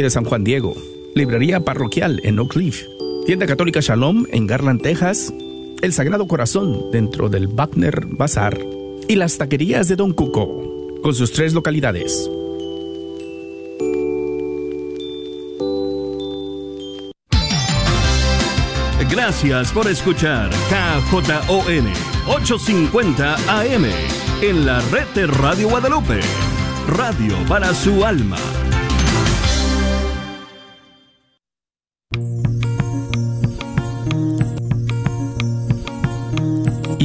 de San Juan Diego, librería parroquial en Oak Cliff, tienda católica Shalom en Garland, Texas, el Sagrado Corazón dentro del Wagner Bazar y las taquerías de Don Cuco, con sus tres localidades. Gracias por escuchar KJON 850 AM en la red de Radio Guadalupe. Radio para su alma.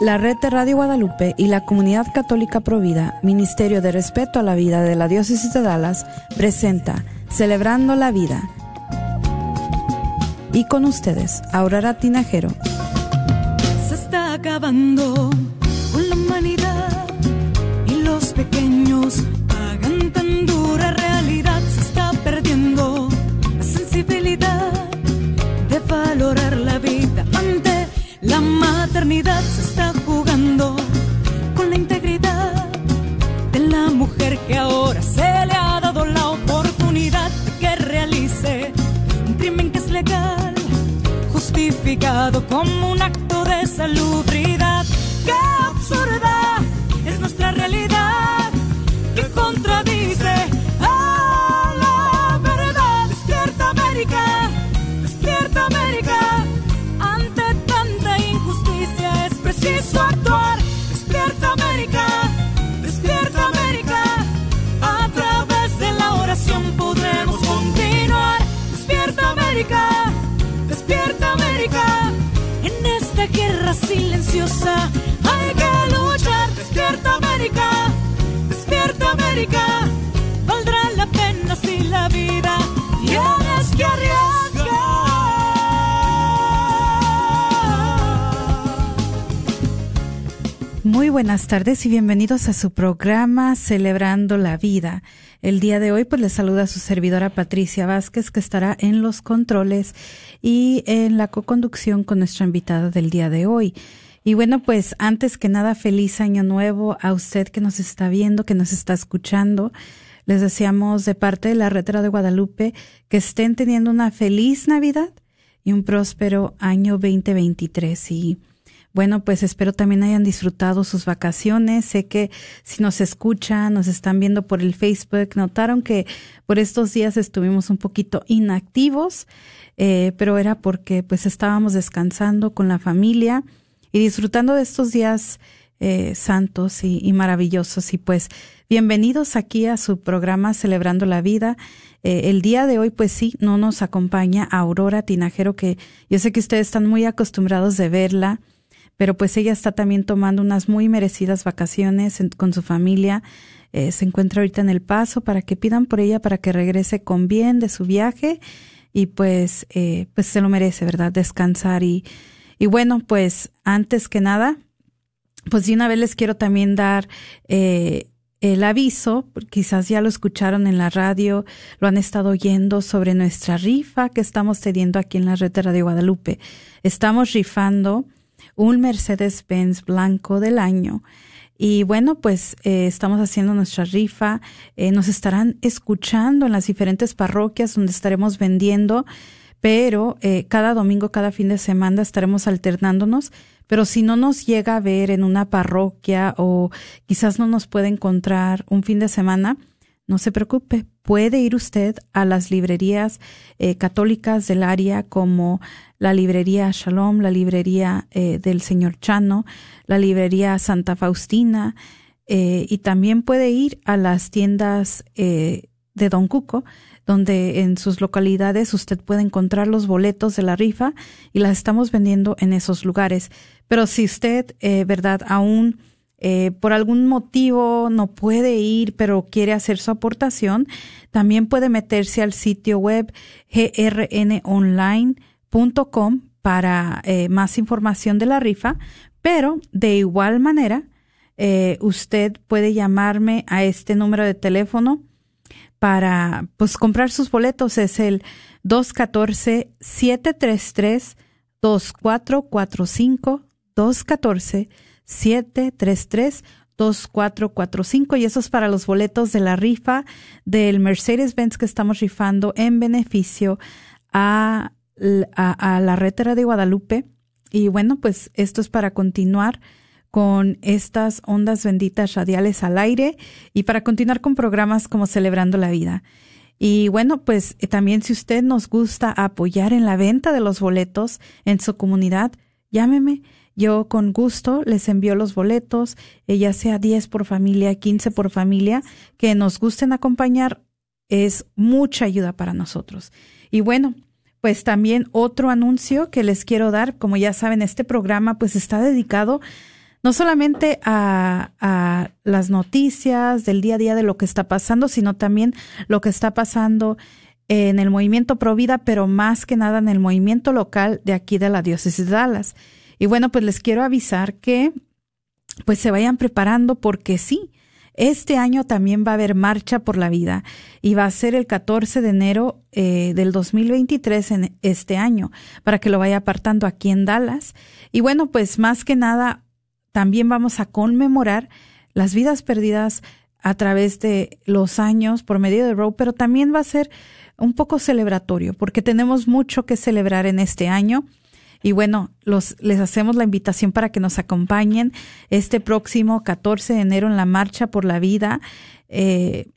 La red de Radio Guadalupe y la Comunidad Católica Provida, Ministerio de Respeto a la Vida de la Diócesis de Dallas, presenta Celebrando la Vida. Y con ustedes, Aurora Tinajero. Se está acabando con la humanidad y los pequeños pagan tan dura realidad. Se está perdiendo la sensibilidad de valorar la vida ante la maternidad. Se está que ahora se le ha dado la oportunidad de que realice un crimen que es legal, justificado como un acto de salubridad. ¡Qué absurda es nuestra realidad! Hay que luchar. ¡Despierta América! ¡Despierta América! Valdrá la pena si la vida tienes que arriesgar. Muy buenas tardes y bienvenidos a su programa Celebrando la Vida. El día de hoy pues les saluda su servidora Patricia Vázquez que estará en los controles y en la coconducción con nuestra invitada del día de hoy. Y bueno, pues antes que nada, feliz año nuevo a usted que nos está viendo, que nos está escuchando. Les deseamos de parte de la Retro de Guadalupe que estén teniendo una feliz Navidad y un próspero año 2023. Y bueno, pues espero también hayan disfrutado sus vacaciones. Sé que si nos escuchan, nos están viendo por el Facebook, notaron que por estos días estuvimos un poquito inactivos, eh, pero era porque pues estábamos descansando con la familia y disfrutando de estos días eh, santos y, maravillosos. Y pues bienvenidos aquí a su programa Celebrando la Vida. Eh, el día de hoy, pues sí, no nos acompaña Aurora Tinajero, que yo sé que ustedes están muy acostumbrados de verla, pero pues ella está también tomando unas muy merecidas vacaciones con su familia. Eh, se encuentra ahorita en El Paso para que pidan por ella para que regrese con bien de su viaje y pues, pues se lo merece, ¿verdad? Descansar y, y bueno, pues antes que nada, pues de una vez les quiero también dar eh, el aviso, quizás ya lo escucharon en la radio, lo han estado oyendo sobre nuestra rifa que estamos teniendo aquí en la red de Radio Guadalupe. Estamos rifando un Mercedes-Benz blanco del año. Y bueno, pues eh, estamos haciendo nuestra rifa. Eh, nos estarán escuchando en las diferentes parroquias donde estaremos vendiendo pero eh, cada domingo, cada fin de semana estaremos alternándonos. Pero si no nos llega a ver en una parroquia o quizás no nos puede encontrar un fin de semana, no se preocupe, puede ir usted a las librerías eh, católicas del área como la librería Shalom, la librería eh, del señor Chano, la librería Santa Faustina, eh, y también puede ir a las tiendas eh, de Don Cuco, donde en sus localidades usted puede encontrar los boletos de la rifa y las estamos vendiendo en esos lugares. Pero si usted, eh, verdad, aún eh, por algún motivo no puede ir, pero quiere hacer su aportación, también puede meterse al sitio web grnonline.com para eh, más información de la rifa, Pero de igual manera, eh, usted puede llamarme a este número de teléfono para pues comprar sus boletos. Es el 214-733-2445, 214-733-2445 y eso es para los boletos de la rifa del Mercedes-Benz que estamos rifando en beneficio a, a, la retera de Guadalupe. Y bueno, pues esto es para continuar con estas ondas benditas radiales al aire y para continuar con programas como Celebrando la Vida. Y bueno, pues eh, también si usted nos gusta apoyar en la venta de los boletos en su comunidad, llámeme. Yo con gusto les envío los boletos, eh, ya sea 10 por familia, 15 por familia, que nos gusten acompañar, es mucha ayuda para nosotros. Y bueno, pues también otro anuncio que les quiero dar, como ya saben, este programa pues está dedicado no solamente a, las noticias del día a día de lo que está pasando, sino también lo que está pasando en el movimiento Provida, pero más que nada en el movimiento local de aquí de la diócesis de Dallas. Y bueno, pues les quiero avisar que pues se vayan preparando porque sí, este año también va a haber Marcha por la Vida y va a ser el 14 de enero eh, del 2023 en este año, para que lo vaya apartando aquí en Dallas. Y bueno, pues más que nada, también vamos a conmemorar las vidas perdidas a través de los años por medio de Row, pero también va a ser un poco celebratorio, porque tenemos mucho que celebrar en este año. Y bueno, los, les hacemos la invitación para que nos acompañen este próximo 14 de enero en la Marcha por la Vida, eh,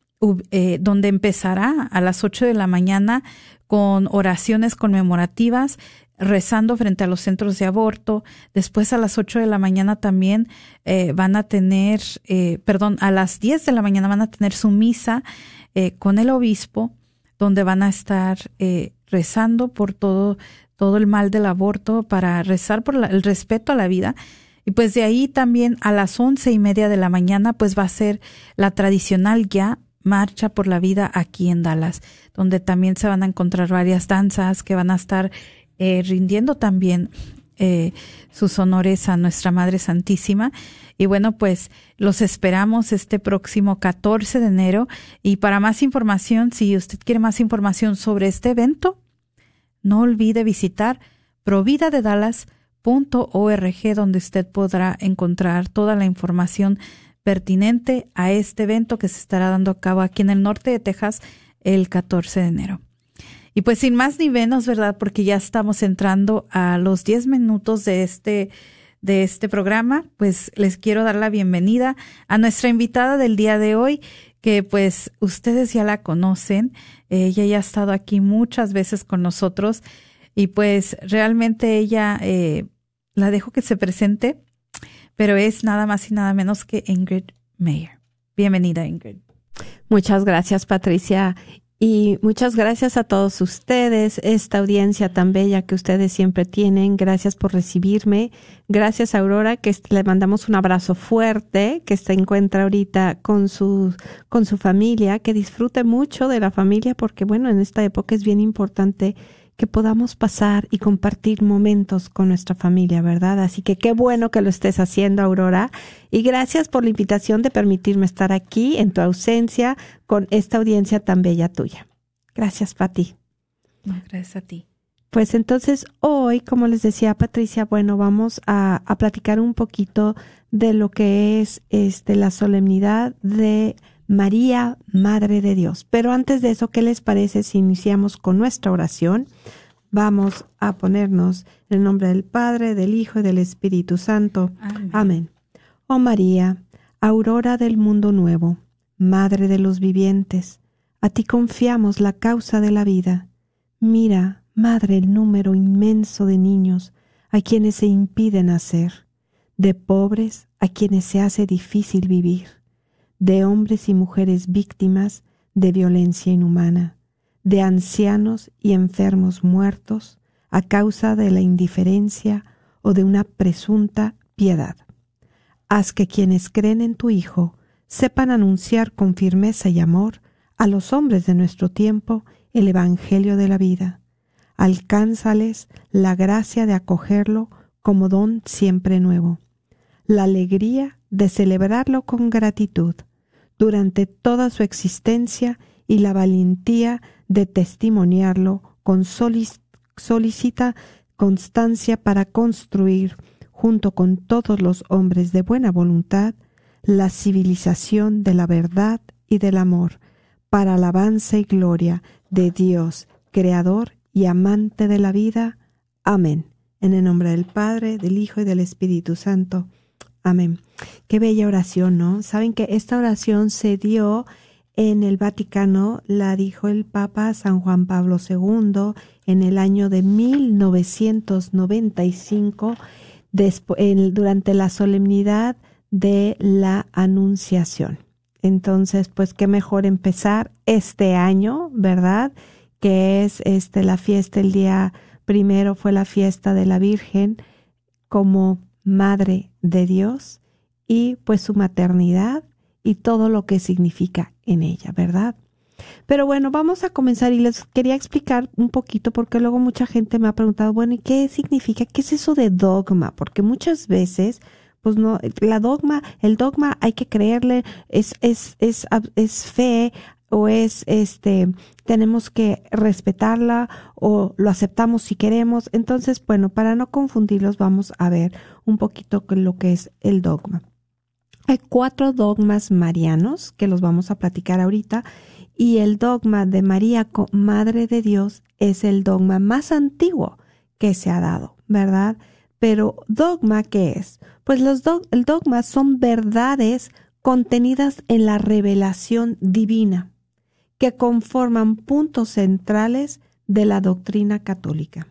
eh, donde empezará a las 8 de la mañana con oraciones conmemorativas rezando frente a los centros de aborto. Después a las 8 de la mañana también eh, van a tener, eh, perdón, a las 10 de la mañana van a tener su misa eh, con el obispo, donde van a estar rezando por todo, todo el mal del aborto, para rezar por el respeto a la vida. Y pues de ahí también a las once y media de la mañana, pues va a ser la tradicional ya marcha por la vida aquí en Dallas, donde también se van a encontrar varias danzas que van a estar eh, rindiendo también eh, sus honores a nuestra Madre Santísima. Y bueno, pues los esperamos este próximo 14 de enero. Y para más información, si usted quiere más información sobre este evento, no olvide visitar providadedallas.org, donde usted podrá encontrar toda la información pertinente a este evento que se estará dando a cabo aquí en el norte de Texas el 14 de enero. Y pues sin más ni menos, ¿verdad? Porque ya estamos entrando a los 10 minutos de este de este programa, pues les quiero dar la bienvenida a nuestra invitada del día de hoy, que pues ustedes ya la conocen. Ella ya ha estado aquí muchas veces con nosotros y pues realmente ella eh, la dejo que se presente, pero es nada más y nada menos que Ingrid Mayer. Bienvenida, Ingrid. Muchas gracias, Patricia. Y muchas gracias a todos ustedes, esta audiencia tan bella que ustedes siempre tienen. Gracias por recibirme. Gracias, Aurora, que le mandamos un abrazo fuerte, que se encuentra ahorita con su, con su familia, que disfrute mucho de la familia, porque bueno, en esta época es bien importante que podamos pasar y compartir momentos con nuestra familia, ¿verdad? Así que qué bueno que lo estés haciendo, Aurora. Y gracias por la invitación de permitirme estar aquí en tu ausencia con esta audiencia tan bella tuya. Gracias, Pati. Gracias a ti. Pues entonces hoy, como les decía Patricia, bueno, vamos a, a platicar un poquito de lo que es este, la solemnidad de María, Madre de Dios. Pero antes de eso, ¿qué les parece si iniciamos con nuestra oración? Vamos a ponernos en el nombre del Padre, del Hijo y del Espíritu Santo. Amén. Oh María, aurora del mundo nuevo, Madre de los vivientes, a ti confiamos la causa de la vida. Mira, Madre, el número inmenso de niños a quienes se impide nacer, de pobres a quienes se hace difícil vivir de hombres y mujeres víctimas de violencia inhumana, de ancianos y enfermos muertos a causa de la indiferencia o de una presunta piedad. Haz que quienes creen en tu Hijo sepan anunciar con firmeza y amor a los hombres de nuestro tiempo el Evangelio de la vida. Alcánzales la gracia de acogerlo como don siempre nuevo, la alegría de celebrarlo con gratitud durante toda su existencia y la valentía de testimoniarlo con solicita constancia para construir, junto con todos los hombres de buena voluntad, la civilización de la verdad y del amor, para alabanza y gloria de Dios, Creador y amante de la vida. Amén. En el nombre del Padre, del Hijo y del Espíritu Santo. Amén. Qué bella oración, ¿no? Saben que esta oración se dio en el Vaticano, la dijo el Papa San Juan Pablo II en el año de 1995, durante la solemnidad de la Anunciación. Entonces, pues qué mejor empezar este año, ¿verdad? Que es este la fiesta el día primero fue la fiesta de la Virgen como madre de Dios y pues su maternidad y todo lo que significa en ella, ¿verdad? Pero bueno, vamos a comenzar y les quería explicar un poquito porque luego mucha gente me ha preguntado, bueno, ¿y qué significa? ¿Qué es eso de dogma? Porque muchas veces, pues no, la dogma, el dogma hay que creerle, es, es, es, es fe o es este, tenemos que respetarla o lo aceptamos si queremos. Entonces, bueno, para no confundirlos, vamos a ver un poquito lo que es el dogma. Hay cuatro dogmas marianos que los vamos a platicar ahorita y el dogma de María, Madre de Dios, es el dogma más antiguo que se ha dado, ¿verdad? Pero dogma, ¿qué es? Pues los el dogma son verdades contenidas en la revelación divina, que conforman puntos centrales de la doctrina católica.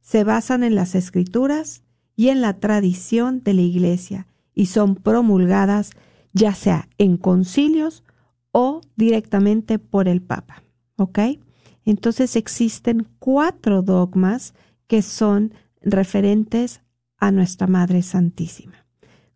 Se basan en las escrituras y en la tradición de la Iglesia y son promulgadas ya sea en concilios o directamente por el Papa. ¿Ok? Entonces existen cuatro dogmas que son referentes a nuestra Madre Santísima.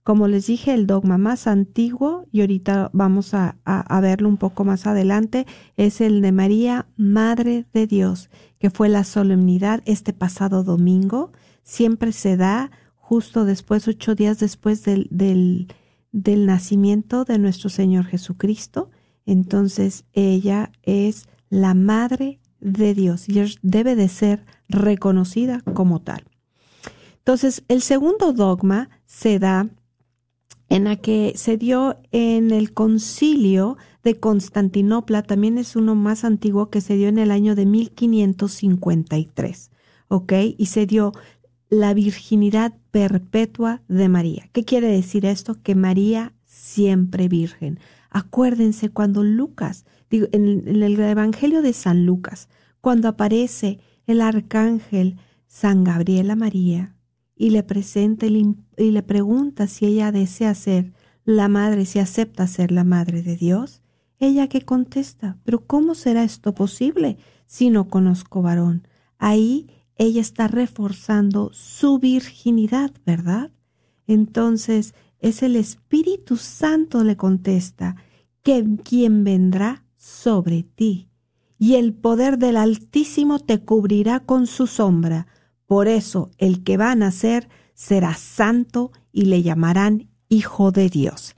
Como les dije, el dogma más antiguo, y ahorita vamos a, a, verlo un poco más adelante, es el de María, Madre de Dios, que fue la solemnidad este pasado domingo. Siempre se da justo después, ocho días después del, del, del nacimiento de nuestro Señor Jesucristo. Entonces ella es la Madre de Dios y debe de ser reconocida como tal. Entonces, el segundo dogma se da en la que se dio en el concilio de Constantinopla, también es uno más antiguo que se dio en el año de 1553, ¿ok? Y se dio la virginidad perpetua de María. ¿Qué quiere decir esto? Que María siempre virgen. Acuérdense cuando Lucas, digo, en, el Evangelio de San Lucas, cuando aparece el arcángel San Gabriel a María y le presenta y le pregunta si ella desea ser la madre, si acepta ser la madre de Dios, ella que contesta, pero ¿cómo será esto posible si no conozco varón? Ahí ella está reforzando su virginidad, ¿verdad? Entonces es el Espíritu Santo le contesta, que quien vendrá sobre ti, y el poder del Altísimo te cubrirá con su sombra. Por eso el que va a nacer será santo y le llamarán Hijo de Dios.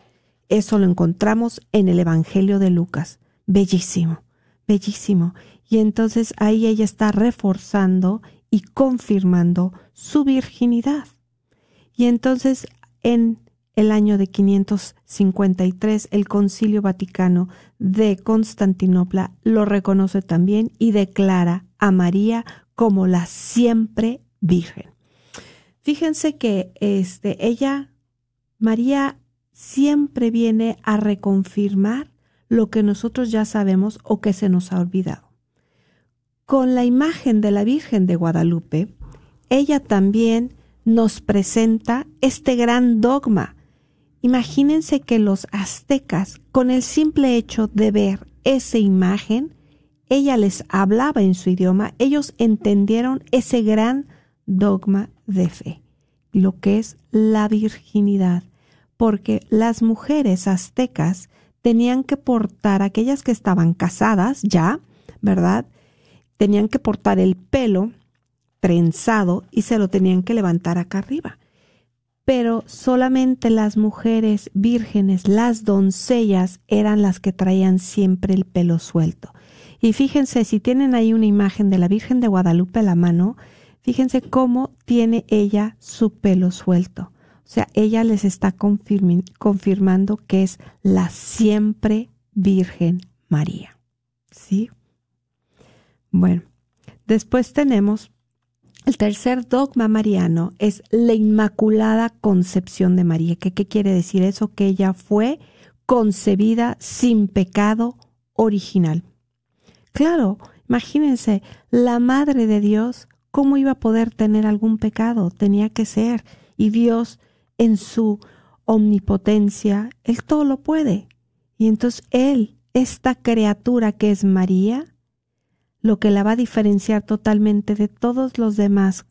Eso lo encontramos en el Evangelio de Lucas. Bellísimo, bellísimo. Y entonces ahí ella está reforzando y confirmando su virginidad. Y entonces en el año de 553 el Concilio Vaticano de Constantinopla lo reconoce también y declara a María como la siempre virgen. Fíjense que este ella María siempre viene a reconfirmar lo que nosotros ya sabemos o que se nos ha olvidado con la imagen de la Virgen de Guadalupe, ella también nos presenta este gran dogma. Imagínense que los aztecas, con el simple hecho de ver esa imagen, ella les hablaba en su idioma, ellos entendieron ese gran dogma de fe, lo que es la virginidad, porque las mujeres aztecas tenían que portar, aquellas que estaban casadas ya, ¿verdad? Tenían que portar el pelo trenzado y se lo tenían que levantar acá arriba. pero solamente las mujeres vírgenes, las doncellas, eran las que traían siempre el pelo suelto. Y fíjense, si tienen ahí una imagen de la Virgen de Guadalupe a la mano, fíjense cómo tiene ella su pelo suelto. O sea, ella les está confirmando que es la siempre Virgen María. ¿Sí? Bueno, después tenemos el tercer dogma mariano, es la Inmaculada Concepción de María. ¿Qué, ¿Qué quiere decir eso? Que ella fue concebida sin pecado original. Claro, imagínense, la Madre de Dios, ¿cómo iba a poder tener algún pecado? Tenía que ser. Y Dios, en su omnipotencia, Él todo lo puede. Y entonces Él, esta criatura que es María, lo que la va a diferenciar totalmente de todos los demás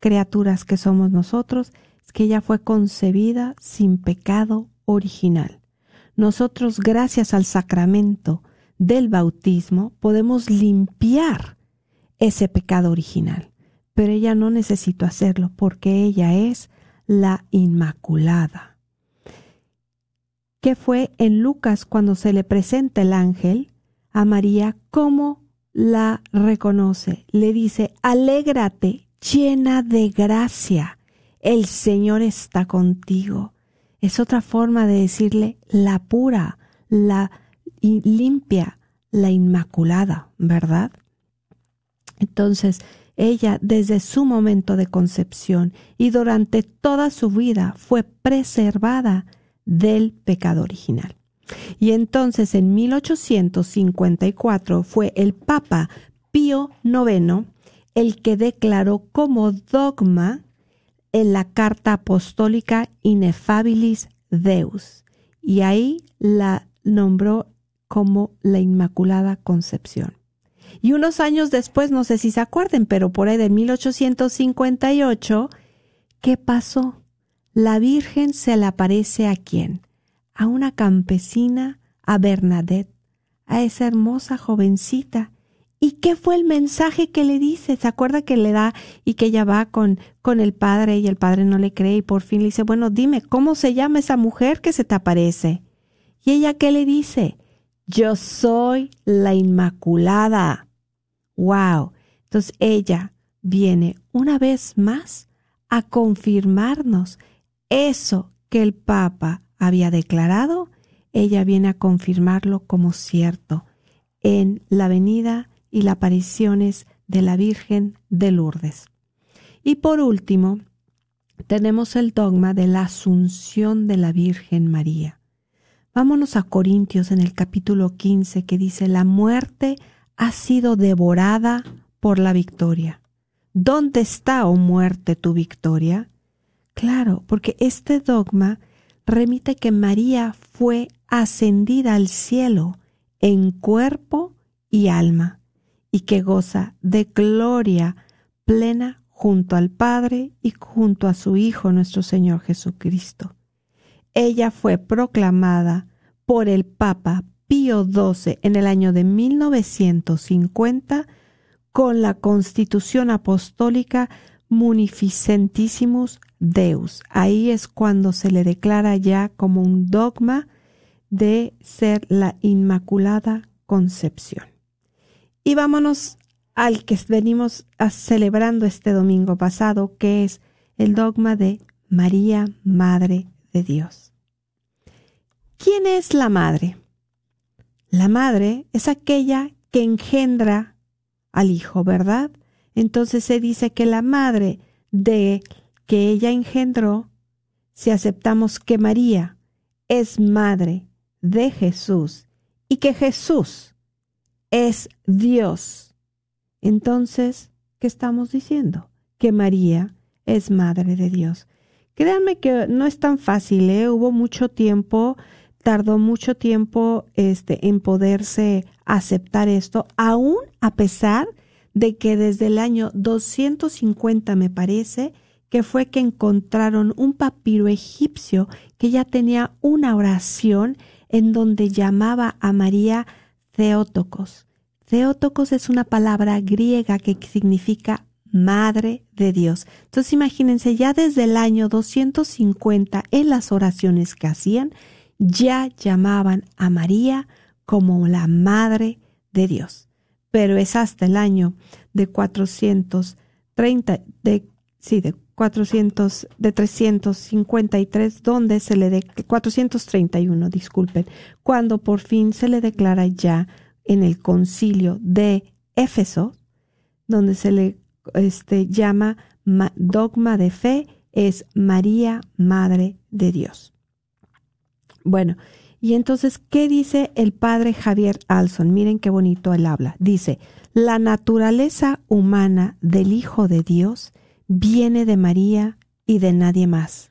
criaturas que somos nosotros, es que ella fue concebida sin pecado original. Nosotros, gracias al sacramento del bautismo, podemos limpiar ese pecado original, pero ella no necesita hacerlo porque ella es la Inmaculada. ¿Qué fue en Lucas cuando se le presenta el ángel a María como la reconoce, le dice, alégrate, llena de gracia, el Señor está contigo. Es otra forma de decirle la pura, la limpia, la inmaculada, ¿verdad? Entonces, ella desde su momento de concepción y durante toda su vida fue preservada del pecado original. Y entonces en 1854 fue el Papa Pío IX el que declaró como dogma en la Carta Apostólica Inefabilis Deus. Y ahí la nombró como la Inmaculada Concepción. Y unos años después, no sé si se acuerden, pero por ahí de 1858, ¿qué pasó? La Virgen se le aparece a quién? A una campesina, a Bernadette, a esa hermosa jovencita. ¿Y qué fue el mensaje que le dice? ¿Se acuerda que le da y que ella va con, con el padre y el padre no le cree y por fin le dice, bueno, dime, ¿cómo se llama esa mujer que se te aparece? ¿Y ella qué le dice? Yo soy la Inmaculada. ¡Wow! Entonces ella viene una vez más a confirmarnos eso que el Papa había declarado, ella viene a confirmarlo como cierto en la venida y las apariciones de la Virgen de Lourdes. Y por último, tenemos el dogma de la asunción de la Virgen María. Vámonos a Corintios en el capítulo 15 que dice, la muerte ha sido devorada por la victoria. ¿Dónde está, oh muerte, tu victoria? Claro, porque este dogma remite que María fue ascendida al cielo en cuerpo y alma, y que goza de gloria plena junto al Padre y junto a su Hijo nuestro Señor Jesucristo. Ella fue proclamada por el Papa Pío XII en el año de 1950 con la Constitución Apostólica Munificentissimus Deus. Ahí es cuando se le declara ya como un dogma de ser la Inmaculada Concepción. Y vámonos al que venimos celebrando este domingo pasado, que es el dogma de María, Madre de Dios. ¿Quién es la madre? La madre es aquella que engendra al hijo, ¿verdad? Entonces se dice que la madre de que ella engendró, si aceptamos que María es madre de Jesús y que Jesús es Dios, entonces, ¿qué estamos diciendo? Que María es madre de Dios. Créanme que no es tan fácil, ¿eh? hubo mucho tiempo, tardó mucho tiempo este, en poderse aceptar esto, aún a pesar de que desde el año 250, me parece, que fue que encontraron un papiro egipcio que ya tenía una oración en donde llamaba a María Theotokos. Theotokos es una palabra griega que significa Madre de Dios. Entonces imagínense, ya desde el año 250 en las oraciones que hacían, ya llamaban a María como la Madre de Dios. Pero es hasta el año de 430, de, sí, de 400, de 353, donde se le de 431, disculpen, cuando por fin se le declara ya en el concilio de Éfeso, donde se le este, llama dogma de fe, es María, Madre de Dios. Bueno, y entonces, ¿qué dice el padre Javier Alson? Miren qué bonito él habla. Dice, la naturaleza humana del Hijo de Dios viene de María y de nadie más.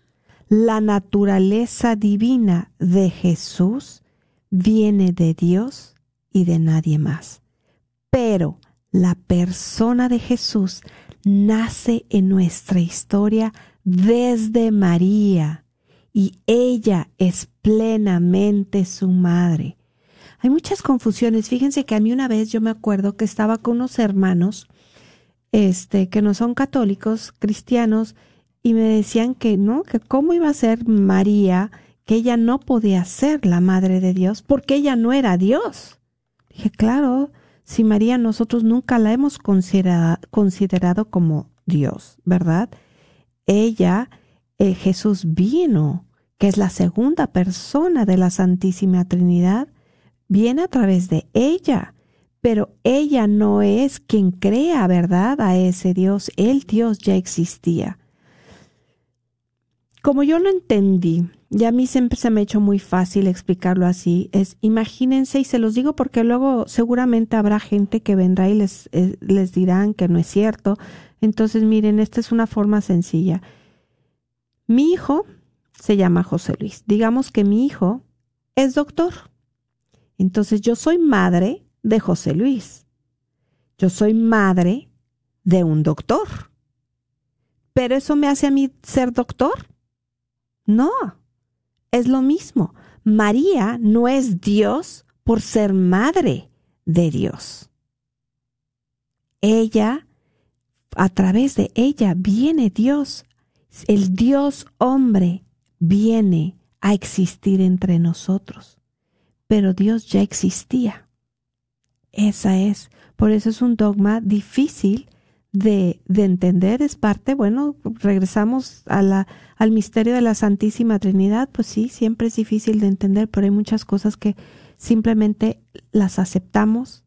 La naturaleza divina de Jesús viene de Dios y de nadie más. Pero la persona de Jesús nace en nuestra historia desde María y ella es plenamente su madre. Hay muchas confusiones. Fíjense que a mí una vez yo me acuerdo que estaba con unos hermanos este que no son católicos, cristianos y me decían que no, que cómo iba a ser María, que ella no podía ser la madre de Dios porque ella no era Dios. Dije, claro, si María nosotros nunca la hemos considerado como Dios, ¿verdad? Ella, eh, Jesús vino, que es la segunda persona de la Santísima Trinidad, viene a través de ella, pero ella no es quien crea, ¿verdad? A ese Dios, el Dios ya existía. Como yo lo entendí, y a mí siempre se me ha hecho muy fácil explicarlo así, es imagínense, y se los digo porque luego seguramente habrá gente que vendrá y les, eh, les dirán que no es cierto. Entonces, miren, esta es una forma sencilla. Mi hijo se llama José Luis. Digamos que mi hijo es doctor. Entonces yo soy madre de José Luis. Yo soy madre de un doctor. ¿Pero eso me hace a mí ser doctor? No, es lo mismo. María no es Dios por ser madre de Dios. Ella, a través de ella viene Dios. El Dios hombre viene a existir entre nosotros. Pero Dios ya existía. Esa es. Por eso es un dogma difícil de, de entender. Es parte, bueno, regresamos al misterio de la Santísima Trinidad. Pues sí, siempre es difícil de entender, pero hay muchas cosas que simplemente las aceptamos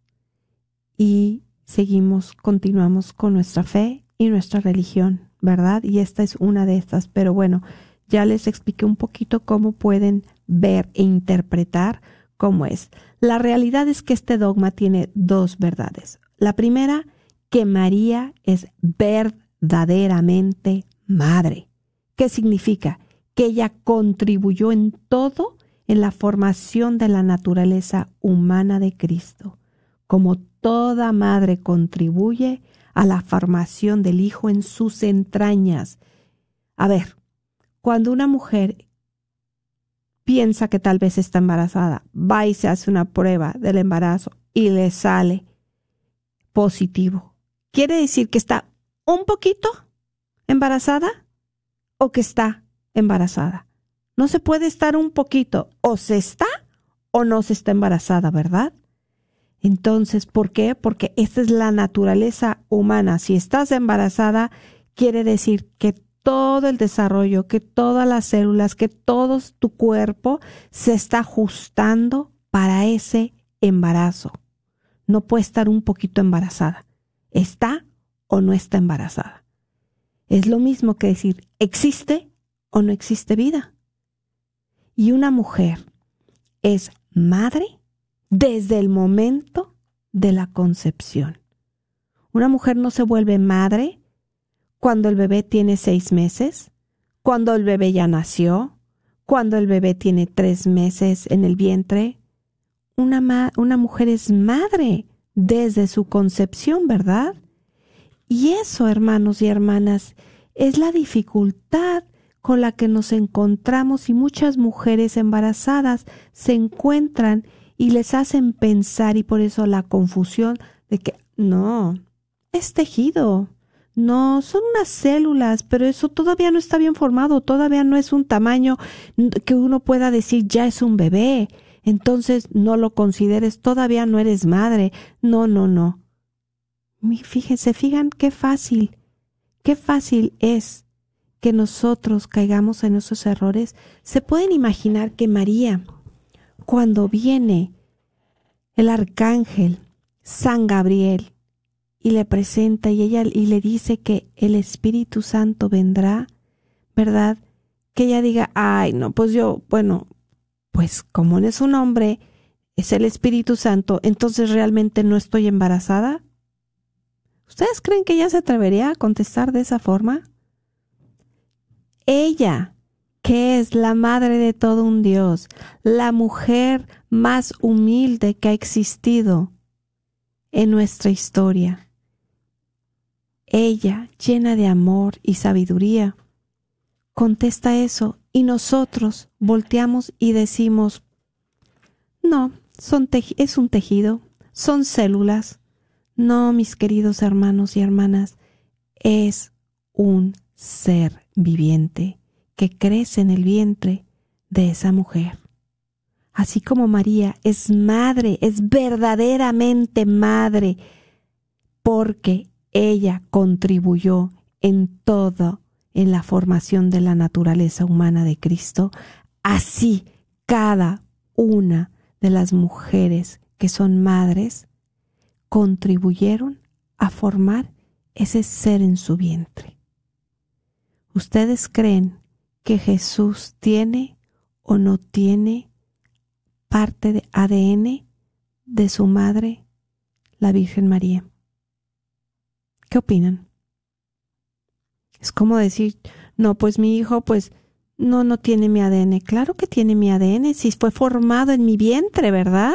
y seguimos, continuamos con nuestra fe y nuestra religión, ¿verdad? Y esta es una de estas. Pero bueno, ya les expliqué un poquito cómo pueden ver e interpretar cómo es. La realidad es que este dogma tiene dos verdades. La primera, que María es verdaderamente madre. ¿Qué significa? Que ella contribuyó en todo en la formación de la naturaleza humana de Cristo, como toda madre contribuye a la formación del Hijo en sus entrañas. A ver, cuando una mujer piensa que tal vez está embarazada, va y se hace una prueba del embarazo y le sale positivo. ¿Quiere decir que está un poquito embarazada o que está embarazada? No se puede estar un poquito, o se está o no se está embarazada, ¿verdad? Entonces, ¿por qué? Porque esta es la naturaleza humana. Si estás embarazada, quiere decir que todo el desarrollo, que todas las células, que todo tu cuerpo se está ajustando para ese embarazo. No puede estar un poquito embarazada. ¿Está o no está embarazada? Es lo mismo que decir, ¿existe o no existe vida? Y una mujer es madre desde el momento de la concepción. Una mujer no se vuelve madre cuando el bebé tiene seis meses, cuando el bebé ya nació, cuando el bebé tiene tres meses en el vientre. Una, una mujer es madre desde su concepción, ¿verdad? Y eso, hermanos y hermanas, es la dificultad con la que nos encontramos y muchas mujeres embarazadas se encuentran y les hacen pensar y por eso la confusión de que no, es tejido, No, son unas células, pero eso todavía no está bien formado, todavía no es un tamaño que uno pueda decir ya es un bebé. Entonces no lo consideres, todavía no eres madre. No, no, no. Fíjense, fijan qué fácil, qué fácil es que nosotros caigamos en esos errores. Se pueden imaginar que María, cuando viene el arcángel San Gabriel y le presenta y ella y le dice que el Espíritu Santo vendrá, ¿verdad? Que ella diga, ay, no, pues yo, bueno, pues como no es un hombre, es el Espíritu Santo, entonces realmente no estoy embarazada. ¿Ustedes creen que ella se atrevería a contestar de esa forma? Ella, que es la madre de todo un Dios, la mujer más humilde que ha existido en nuestra historia. Ella, llena de amor y sabiduría, contesta eso y nosotros volteamos y decimos, no, son es un tejido, son células. No, mis queridos hermanos y hermanas, es un ser viviente que crece en el vientre de esa mujer. Así como María es madre, es verdaderamente madre, porque ella contribuyó en todo en la formación de la naturaleza humana de Cristo, así cada una de las mujeres que son madres contribuyeron a formar ese ser en su vientre. ¿Ustedes creen que Jesús tiene o no tiene parte de ADN de su madre, la Virgen María? ¿Qué opinan? Es como decir, no, pues mi hijo, pues no, no tiene mi ADN. Claro que tiene mi ADN, si fue formado en mi vientre, ¿verdad?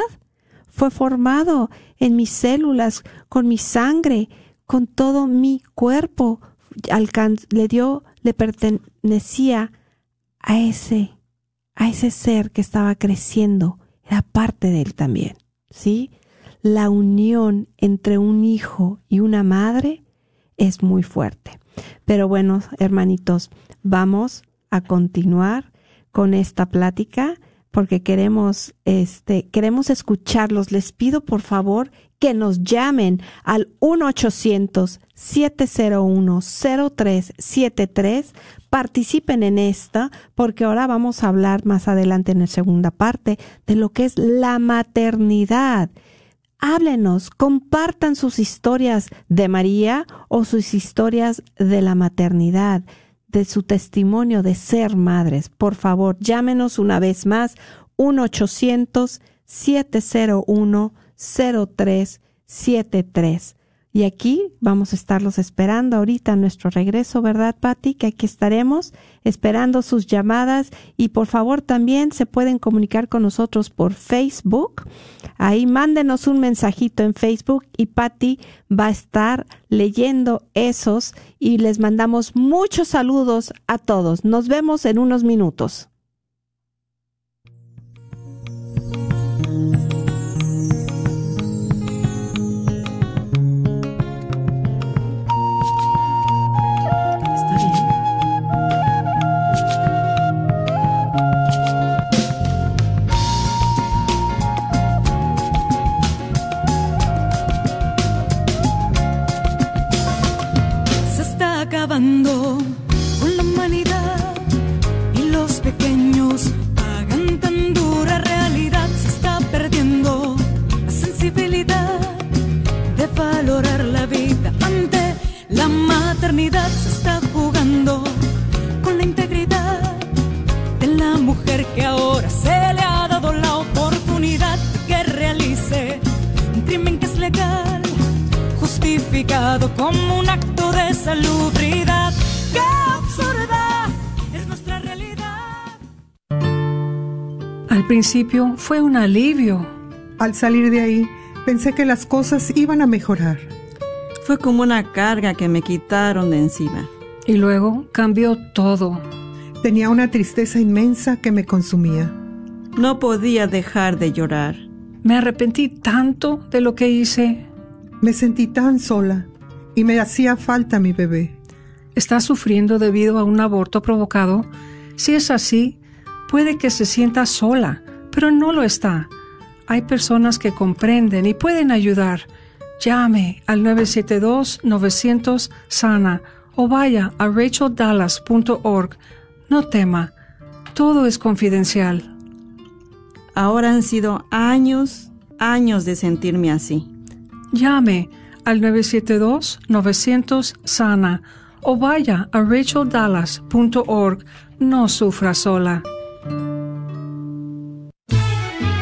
Fue formado en mis células, con mi sangre, con todo mi cuerpo. le dio, le pertenecía a ese, a ese ser que estaba creciendo. Era parte de él también, ¿sí? La unión entre un hijo y una madre es muy fuerte. Pero bueno, hermanitos, vamos a continuar con esta plática porque queremos este queremos escucharlos. Les pido por favor que nos llamen al 1-800-701-0373. Participen en esta porque ahora vamos a hablar más adelante en la segunda parte de lo que es la maternidad háblenos, compartan sus historias de María o sus historias de la maternidad, de su testimonio de ser madres. Por favor, llámenos una vez más 1-800-701-0373. Y aquí vamos a estarlos esperando ahorita a nuestro regreso, ¿verdad, Patti? Que aquí estaremos esperando sus llamadas y por favor también se pueden comunicar con nosotros por Facebook. Ahí mándenos un mensajito en Facebook y Patti va a estar leyendo esos y les mandamos muchos saludos a todos. Nos vemos en unos minutos. Justificado como un acto de salubridad. ¡Qué absurda es nuestra realidad! Al principio fue un alivio. Al salir de ahí, pensé que las cosas iban a mejorar. Fue como una carga que me quitaron de encima. Y luego cambió todo. Tenía una tristeza inmensa que me consumía. No podía dejar de llorar. Me arrepentí tanto de lo que hice. Me sentí tan sola y me hacía falta mi bebé. ¿Está sufriendo debido a un aborto provocado? Si es así, puede que se sienta sola, pero no lo está. Hay personas que comprenden y pueden ayudar. Llame al 972-900-SANA o vaya a racheldallas.org. No tema, todo es confidencial. Ahora han sido años, años de sentirme así. Llame al 972-900-SANA o vaya a racheldallas.org. No sufra sola.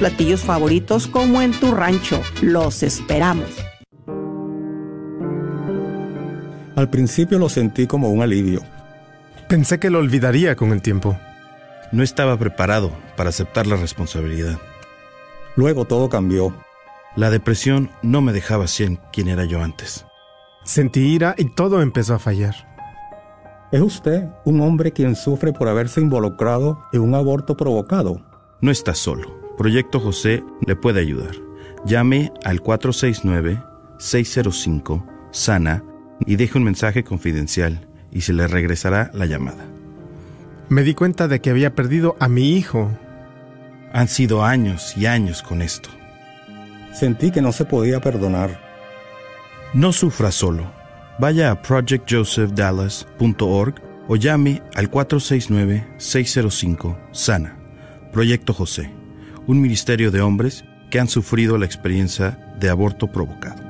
platillos favoritos como en tu rancho. Los esperamos. Al principio lo sentí como un alivio. Pensé que lo olvidaría con el tiempo. No estaba preparado para aceptar la responsabilidad. Luego todo cambió. La depresión no me dejaba ser quien era yo antes. Sentí ira y todo empezó a fallar. ¿Es usted un hombre quien sufre por haberse involucrado en un aborto provocado? No está solo. Proyecto José le puede ayudar. Llame al 469-605-SANA y deje un mensaje confidencial y se le regresará la llamada. Me di cuenta de que había perdido a mi hijo. Han sido años y años con esto. Sentí que no se podía perdonar. No sufra solo. Vaya a projectjosephdallas.org o llame al 469-605-SANA. Proyecto José un ministerio de hombres que han sufrido la experiencia de aborto provocado.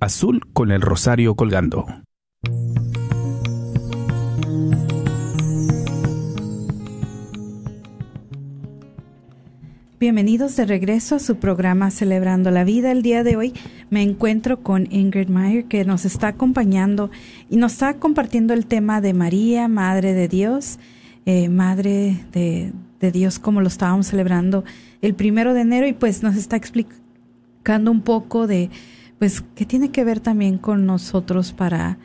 azul con el rosario colgando. Bienvenidos de regreso a su programa Celebrando la Vida. El día de hoy me encuentro con Ingrid Meyer que nos está acompañando y nos está compartiendo el tema de María, Madre de Dios, eh, Madre de, de Dios como lo estábamos celebrando el primero de enero y pues nos está explicando un poco de pues que tiene que ver también con nosotros para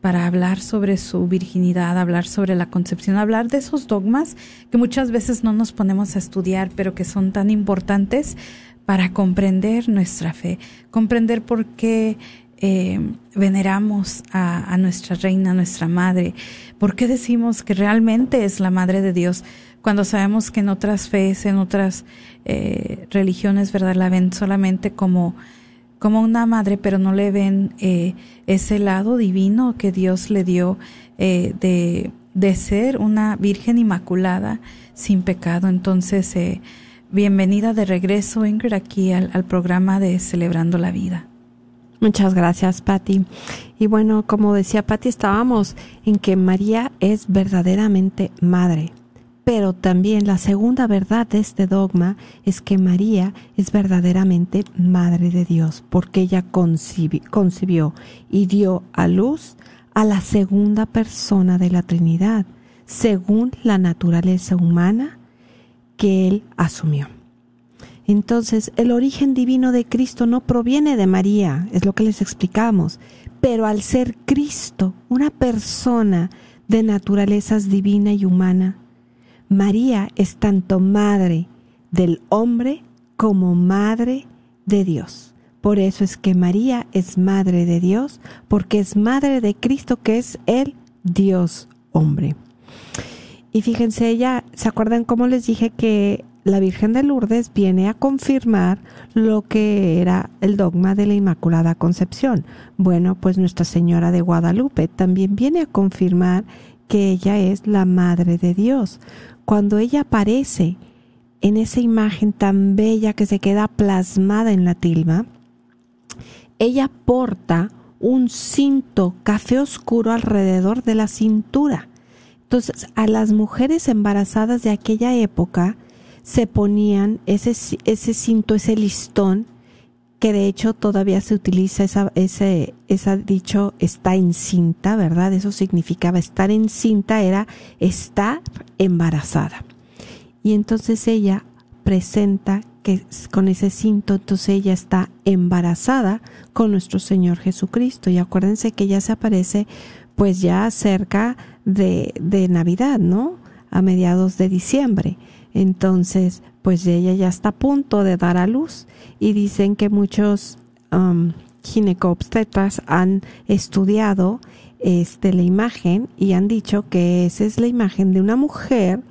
para hablar sobre su virginidad, hablar sobre la concepción, hablar de esos dogmas que muchas veces no nos ponemos a estudiar, pero que son tan importantes para comprender nuestra fe, comprender por qué eh, veneramos a, a, nuestra reina, a nuestra madre, por qué decimos que realmente es la madre de Dios, cuando sabemos que en otras fees, en otras eh, religiones, ¿verdad? La ven solamente como como una madre, pero no le ven eh, ese lado divino que Dios le dio eh, de, de, ser una Virgen Inmaculada sin pecado. Entonces, eh, bienvenida de regreso, Ingrid, aquí al, al, programa de Celebrando la Vida. Muchas gracias, Patti. Y bueno, como decía Patti, estábamos en que María es verdaderamente madre. Pero también la segunda verdad de este dogma es que María es verdaderamente Madre de Dios, porque ella concibió, y dio a luz a la segunda persona de la Trinidad, según la naturaleza humana que él asumió. Entonces, el origen divino de Cristo no proviene de María, es lo que les explicamos, pero al ser Cristo, una persona de naturalezas divina y humana, María es tanto madre del hombre como madre de Dios. Por eso es que María es madre de Dios, porque es madre de Cristo, que es el Dios hombre. Y fíjense, ella, ¿se acuerdan cómo les dije que la Virgen de Lourdes viene a confirmar lo que era el dogma de la Inmaculada Concepción. Bueno, pues Nuestra Señora de Guadalupe también viene a confirmar que ella es la Madre de Dios. Cuando ella aparece en esa imagen tan bella que se queda plasmada en la tilma, ella porta un cinto café oscuro alrededor de la cintura. Entonces, a las mujeres embarazadas de aquella época se ponían ese, ese cinto, ese listón, que de hecho todavía se utiliza esa, ese, dicho está encinta, ¿verdad? Eso significaba estar encinta, era estar embarazada. Y entonces ella presenta que con ese cinto, entonces ella está embarazada con nuestro Señor Jesucristo. Y acuérdense que ella se aparece pues ya cerca de, de Navidad, ¿no? A mediados de diciembre. Entonces, pues ella ya está a punto de dar a luz y dicen que muchos um, han estudiado este, la imagen y han dicho que esa es la imagen de una mujer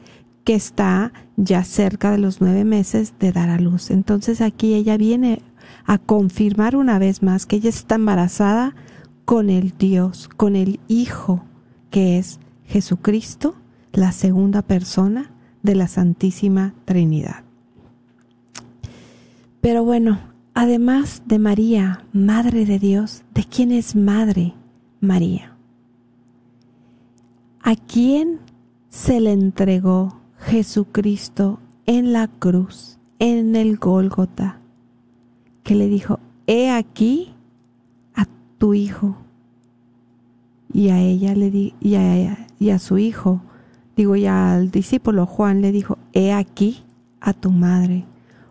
que está ya cerca de los nueve meses de dar a luz. Entonces aquí ella viene a confirmar una vez más que ella está embarazada con el Dios, con el Hijo, que es Jesucristo, la segunda persona de la Santísima Trinidad. Pero bueno, además de María, Madre de Dios, ¿de quién es Madre María? ¿A quién se le entregó Jesucristo en la cruz, en el Gólgota, que le dijo, he aquí a tu hijo. Y a ella le di, y y a su hijo, digo, y al discípulo Juan le dijo, he aquí a tu madre.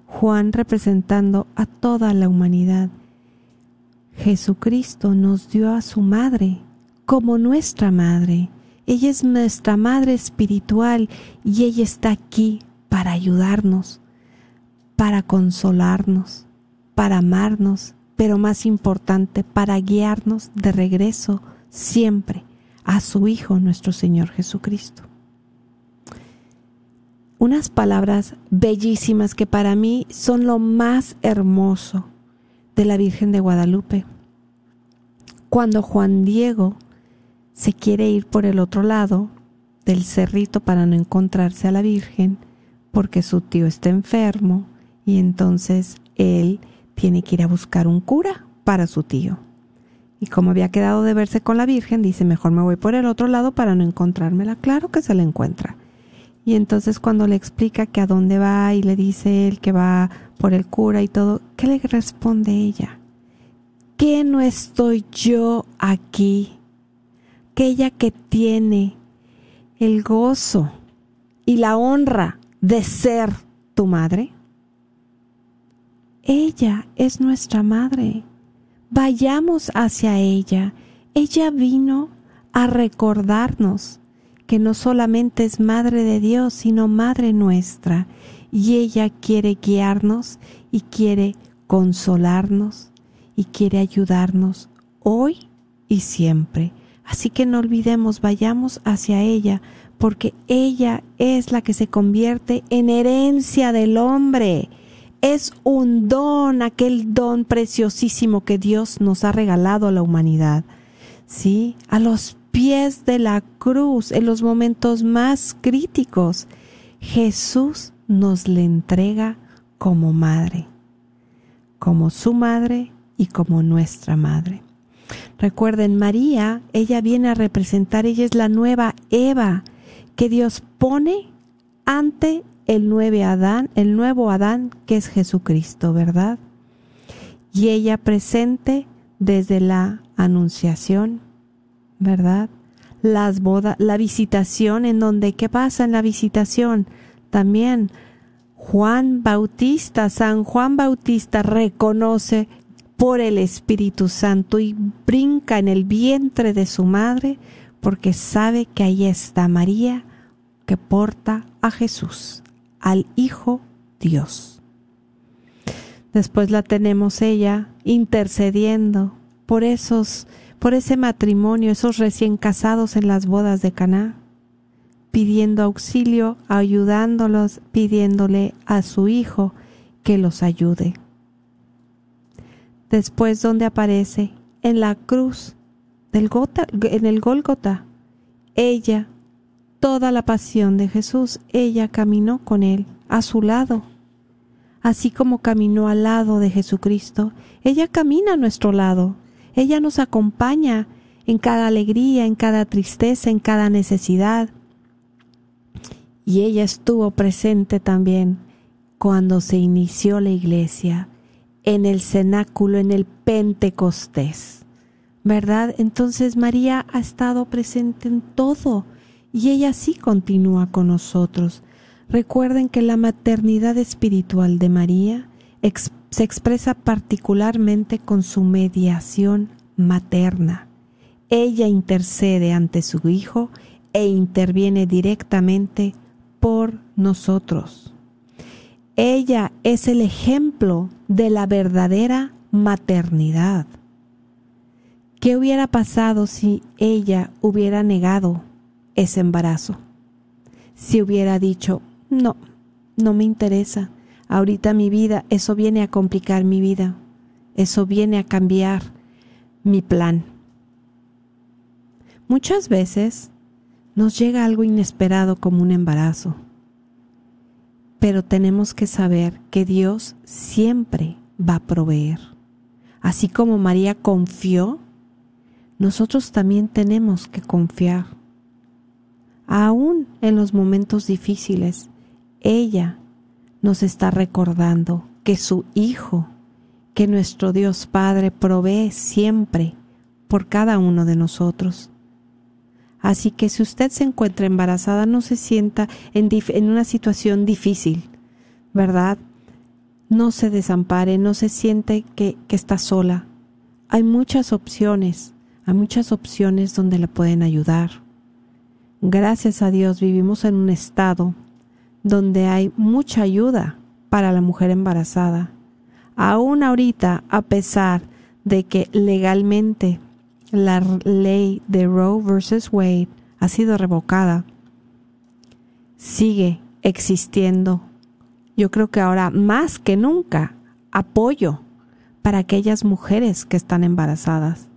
Juan representando a toda la humanidad. Jesucristo nos dio a su madre como nuestra madre ella es nuestra madre espiritual y ella está aquí para ayudarnos, para consolarnos, para amarnos, pero más importante, para guiarnos de regreso siempre a su Hijo nuestro Señor Jesucristo. Unas palabras bellísimas que para mí son lo más hermoso de la Virgen de Guadalupe. Cuando Juan Diego se quiere ir por el otro lado del cerrito para no encontrarse a la Virgen porque su tío está enfermo y entonces él tiene que ir a buscar un cura para su tío. Y como había quedado de verse con la Virgen, dice, mejor me voy por el otro lado para no encontrármela. Claro que se la encuentra. Y entonces cuando le explica que a dónde va y le dice él que va por el cura y todo, ¿qué le responde ella? ¿Qué no estoy yo aquí aquella que tiene el gozo y la honra de ser tu madre? Ella es nuestra madre. Vayamos hacia ella. Ella vino a recordarnos que no solamente es madre de Dios, sino madre nuestra. Y ella quiere guiarnos y quiere consolarnos y quiere ayudarnos hoy y siempre. Así que no olvidemos, vayamos hacia ella, porque ella es la que se convierte en herencia del hombre. Es un don, aquel don preciosísimo que Dios nos ha regalado a la humanidad. Sí, a los pies de la cruz, en los momentos más críticos, Jesús nos le entrega como madre, como su madre y como nuestra madre. Recuerden, María, ella viene a representar, ella es la nueva Eva que Dios pone ante el nuevo Adán, el nuevo Adán que es Jesucristo, ¿verdad? Y ella presente desde la anunciación, ¿verdad? Las bodas, la visitación en donde, ¿qué pasa en la visitación? También Juan Bautista, San Juan Bautista reconoce por el Espíritu Santo y brinca en el vientre de su madre porque sabe que ahí está María que porta a Jesús, al Hijo Dios. Después la tenemos ella intercediendo por esos por ese matrimonio, esos recién casados en las bodas de Caná, pidiendo auxilio, ayudándolos, pidiéndole a su hijo que los ayude. Después, donde aparece? En la cruz del Gota, en el Gólgota. Ella, toda la pasión de Jesús, ella caminó con él, a su lado. Así como caminó al lado de Jesucristo, ella camina a nuestro lado. Ella nos acompaña en cada alegría, en cada tristeza, en cada necesidad. Y ella estuvo presente también cuando se inició la iglesia, en el cenáculo, en el Pentecostés. ¿Verdad? Entonces María ha estado presente en todo y ella sí continúa con nosotros. Recuerden que la maternidad espiritual de María se expresa particularmente con su mediación materna. Ella intercede ante su Hijo e interviene directamente por nosotros. Ella es el ejemplo de la verdadera maternidad. ¿Qué hubiera pasado si ella hubiera negado ese embarazo? Si hubiera dicho, no, no me interesa, ahorita mi vida, eso viene a complicar mi vida, eso viene a cambiar mi plan. Muchas veces nos llega algo inesperado como un embarazo, pero tenemos que saber que Dios siempre va a proveer. Así como María confió, nosotros también tenemos que confiar. Aún en los momentos difíciles, ella nos está recordando que su Hijo, que nuestro Dios Padre provee siempre por cada uno de nosotros. Así que si usted se encuentra embarazada, no se sienta en, una situación difícil, ¿verdad? No se desampare, no se siente que, que está sola. Hay muchas opciones, hay muchas opciones donde le pueden ayudar. Gracias a Dios vivimos en un estado donde hay mucha ayuda para la mujer embarazada. Aún ahorita, a pesar de que legalmente la ley de Roe versus Wade ha sido revocada, sigue existiendo. Yo creo que ahora más que nunca apoyo para aquellas mujeres que están embarazadas.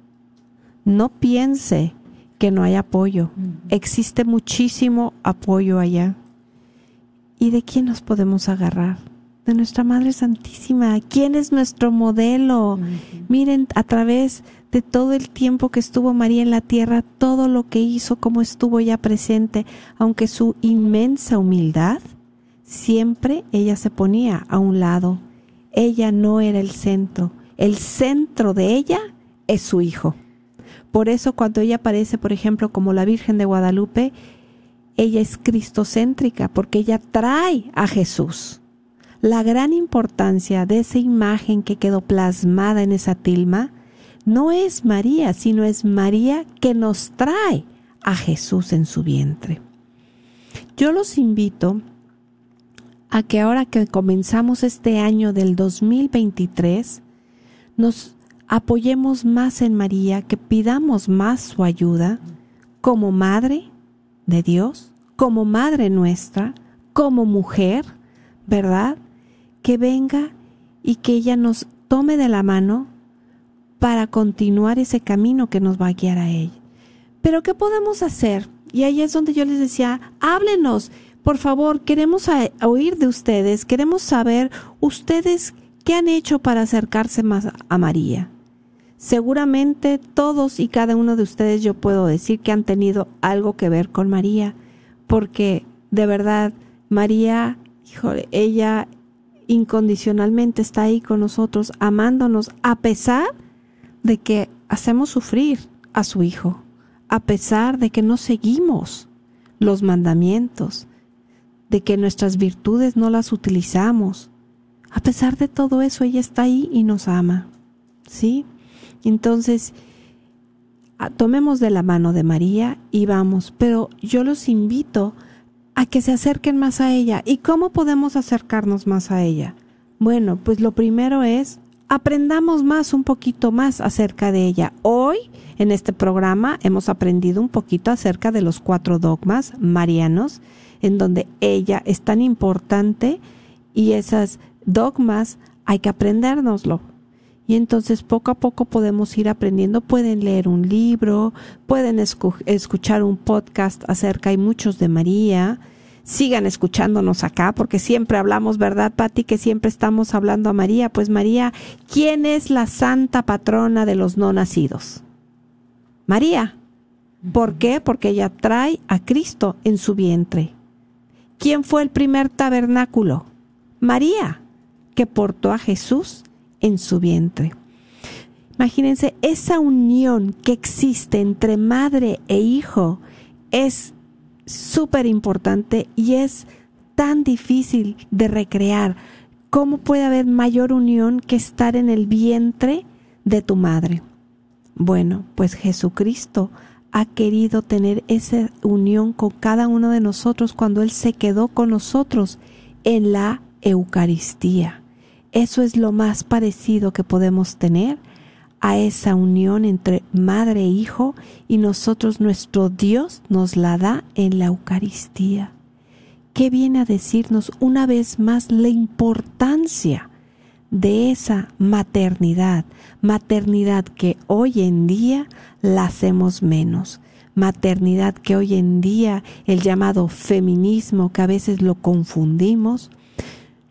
No piense que no hay apoyo. Existe muchísimo apoyo allá. ¿Y de quién nos podemos agarrar? De nuestra Madre Santísima. ¿Quién es nuestro modelo? Miren, a través de todo el tiempo que estuvo María en la tierra, todo lo que hizo, cómo estuvo ya presente, aunque su inmensa humildad, siempre ella se ponía a un lado. Ella no era el centro. El centro de ella es su hijo. Por eso cuando ella aparece, por ejemplo, como la Virgen de Guadalupe, ella es cristocéntrica porque ella trae a Jesús. La gran importancia de esa imagen que quedó plasmada en esa tilma no es María, sino es María que nos trae a Jesús en su vientre. Yo los invito a que ahora que comenzamos este año del 2023, nos apoyemos más en María, que pidamos más su ayuda como madre, de Dios, como Madre nuestra, como mujer, ¿verdad? Que venga y que ella nos tome de la mano para continuar ese camino que nos va a guiar a ella. Pero ¿qué podemos hacer? Y ahí es donde yo les decía, háblenos, por favor, queremos oír de ustedes, queremos saber ustedes qué han hecho para acercarse más a María. Seguramente todos y cada uno de ustedes yo puedo decir que han tenido algo que ver con María, porque de verdad María, híjole, ella incondicionalmente está ahí con nosotros, amándonos, a pesar de que hacemos sufrir a su Hijo, a pesar de que no seguimos los mandamientos, de que nuestras virtudes no las utilizamos. A pesar de todo eso, ella está ahí y nos ama. ¿Sí? Entonces, tomemos de la mano de María y vamos, pero yo los invito a que se acerquen más a ella. ¿Y cómo podemos acercarnos más a ella? Bueno, pues lo primero es aprendamos más, un poquito más acerca de ella. Hoy, en este programa, hemos aprendido un poquito acerca de los cuatro dogmas marianos, en donde ella es tan importante y esas dogmas hay que aprendérnoslo. Y entonces poco a poco podemos ir aprendiendo. Pueden leer un libro, pueden escuchar un podcast acerca, hay muchos de María. Sigan escuchándonos acá porque siempre hablamos, ¿verdad, Patti? Que siempre estamos hablando a María. Pues María, ¿quién es la santa patrona de los no nacidos? María. ¿Por qué? Porque ella trae a Cristo en su vientre. ¿Quién fue el primer tabernáculo? María, que portó a Jesús en su vientre. Imagínense, esa unión que existe entre madre e hijo es súper importante y es tan difícil de recrear. ¿Cómo puede haber mayor unión que estar en el vientre de tu madre? Bueno, pues Jesucristo ha querido tener esa unión con cada uno de nosotros cuando Él se quedó con nosotros en la Eucaristía. Eso es lo más parecido que podemos tener a esa unión entre madre e hijo y nosotros nuestro Dios nos la da en la Eucaristía. ¿Qué viene a decirnos una vez más la importancia de esa maternidad? Maternidad que hoy en día la hacemos menos. Maternidad que hoy en día el llamado feminismo que a veces lo confundimos,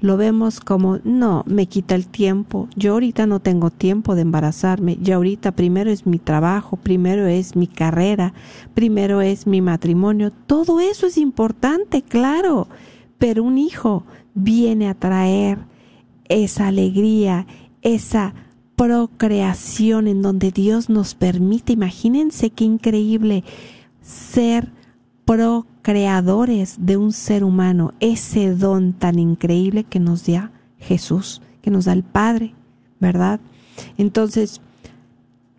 lo vemos como, no, me quita el tiempo, yo ahorita no tengo tiempo de embarazarme, yo ahorita primero es mi trabajo, primero es mi carrera, primero es mi matrimonio, todo eso es importante, claro, pero un hijo viene a traer esa alegría, esa procreación en donde Dios nos permite, imagínense qué increíble ser procreador creadores de un ser humano, ese don tan increíble que nos da Jesús, que nos da el Padre, ¿verdad? Entonces,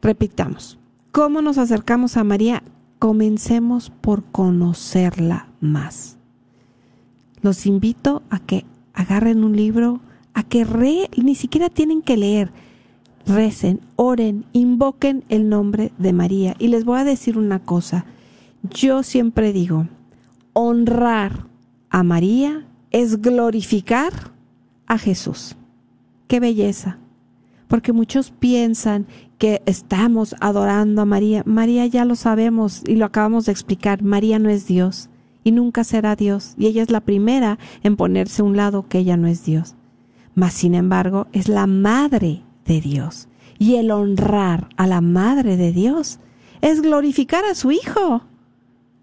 repitamos, ¿cómo nos acercamos a María? Comencemos por conocerla más. Los invito a que agarren un libro, a que re, ni siquiera tienen que leer, recen, oren, invoquen el nombre de María. Y les voy a decir una cosa, yo siempre digo, honrar a María es glorificar a Jesús. Qué belleza. Porque muchos piensan que estamos adorando a María. María ya lo sabemos y lo acabamos de explicar. María no es Dios y nunca será Dios. Y ella es la primera en ponerse a un lado que ella no es Dios. Mas, sin embargo, es la madre de Dios. Y el honrar a la madre de Dios es glorificar a su Hijo.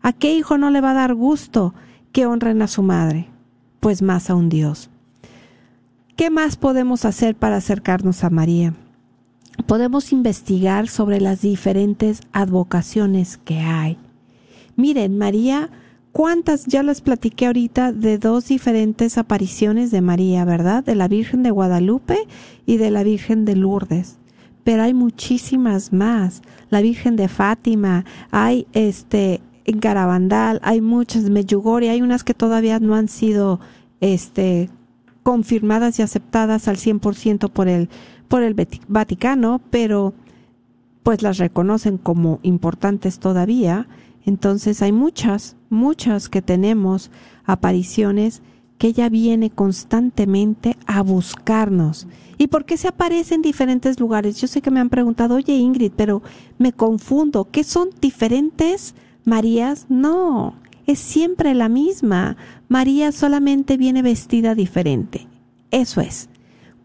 ¿A qué hijo no le va a dar gusto que honren a su madre? Pues más a un Dios. ¿Qué más podemos hacer para acercarnos a María? Podemos investigar sobre las diferentes advocaciones que hay. Miren, María, ¿cuántas? Ya les platiqué ahorita de dos diferentes apariciones de María, ¿verdad? De la Virgen de Guadalupe y de la Virgen de Lourdes. Pero hay muchísimas más. La Virgen de Fátima, hay este en Garabandal, hay muchas, Medjugorje, hay unas que todavía no han sido este, confirmadas y aceptadas al 100% por el, por el Vaticano, pero pues las reconocen como importantes todavía. Entonces hay muchas, muchas que tenemos apariciones que ella viene constantemente a buscarnos. ¿Y por qué se aparece en diferentes lugares? Yo sé que me han preguntado, oye Ingrid, pero me confundo, ¿qué son diferentes Marías, no, es siempre la misma. María solamente viene vestida diferente. Eso es.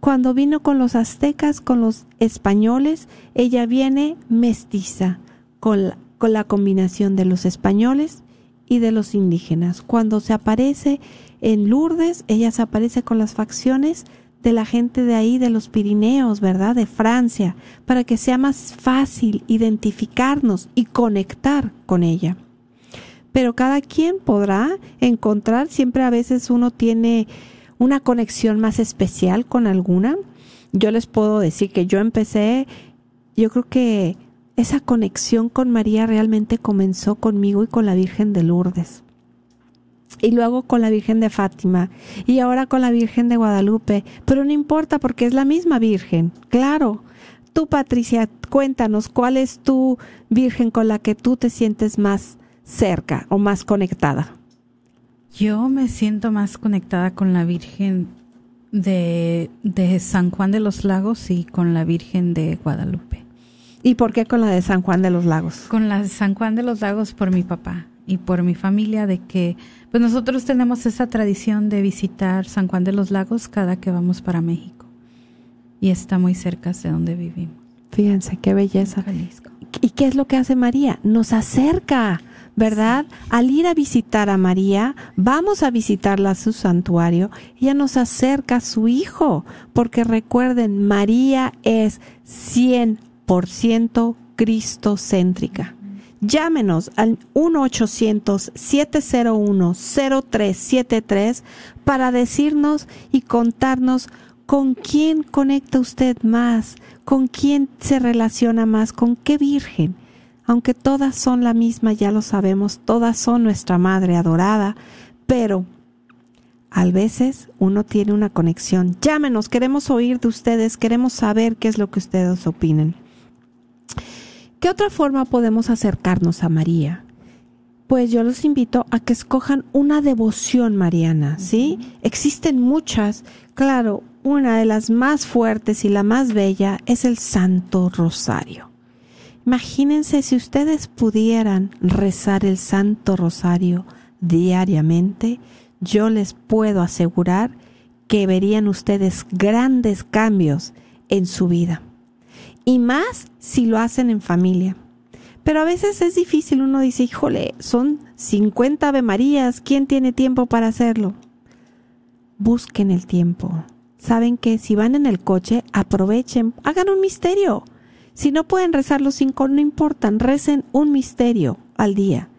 Cuando vino con los aztecas, con los españoles, ella viene mestiza, con la, combinación de los españoles y de los indígenas. Cuando se aparece en Lourdes, ella se aparece con las facciones de la gente de ahí, de los Pirineos, ¿verdad? De Francia, para que sea más fácil identificarnos y conectar con ella. Pero cada quien podrá encontrar, siempre a veces uno tiene una conexión más especial con alguna. Yo les puedo decir que yo empecé, yo creo que esa conexión con María realmente comenzó conmigo y con la Virgen de Lourdes. Y luego con la Virgen de Fátima y ahora con la Virgen de Guadalupe, pero no importa porque es la misma Virgen, claro. Tú, Patricia, cuéntanos cuál es tu Virgen con la que tú te sientes más cerca o más conectada. Yo me siento más conectada con la Virgen de, de San Juan de los Lagos y con la Virgen de Guadalupe. ¿Y por qué con la de San Juan de los Lagos? Con la de San Juan de los Lagos por mi papá y por mi familia de que pues nosotros tenemos esa tradición de visitar San Juan de los Lagos cada que vamos para México y está muy cerca de donde vivimos. Fíjense qué belleza. ¿Y qué es lo que hace María? Nos acerca, ¿verdad? Al ir a visitar a María, vamos a visitarla a su santuario, ella nos acerca a su hijo, porque recuerden, María es 100% cristocéntrica. Llámenos al 1-800-701-0373 para decirnos y contarnos con quién conecta usted más, con quién se relaciona más, con qué virgen. Aunque todas son la misma, ya lo sabemos, todas son nuestra Madre adorada, pero a veces uno tiene una conexión. Llámenos, queremos oír de ustedes, queremos saber qué es lo que ustedes opinen. ¿Qué otra forma podemos acercarnos a María? Pues yo los invito a que escojan una devoción mariana, ¿sí? Existen muchas. Claro, una de las más fuertes y la más bella es el Santo Rosario. Imagínense si ustedes pudieran rezar el Santo Rosario diariamente, yo les puedo asegurar que verían ustedes grandes cambios en su vida y más si lo hacen en familia. Pero a veces es difícil, uno dice, híjole, son 50 Ave Marías, ¿quién tiene tiempo para hacerlo? Busquen el tiempo. Saben que si van en el coche, aprovechen, hagan un misterio. Si no pueden rezar los cinco, no importan, recen un misterio al día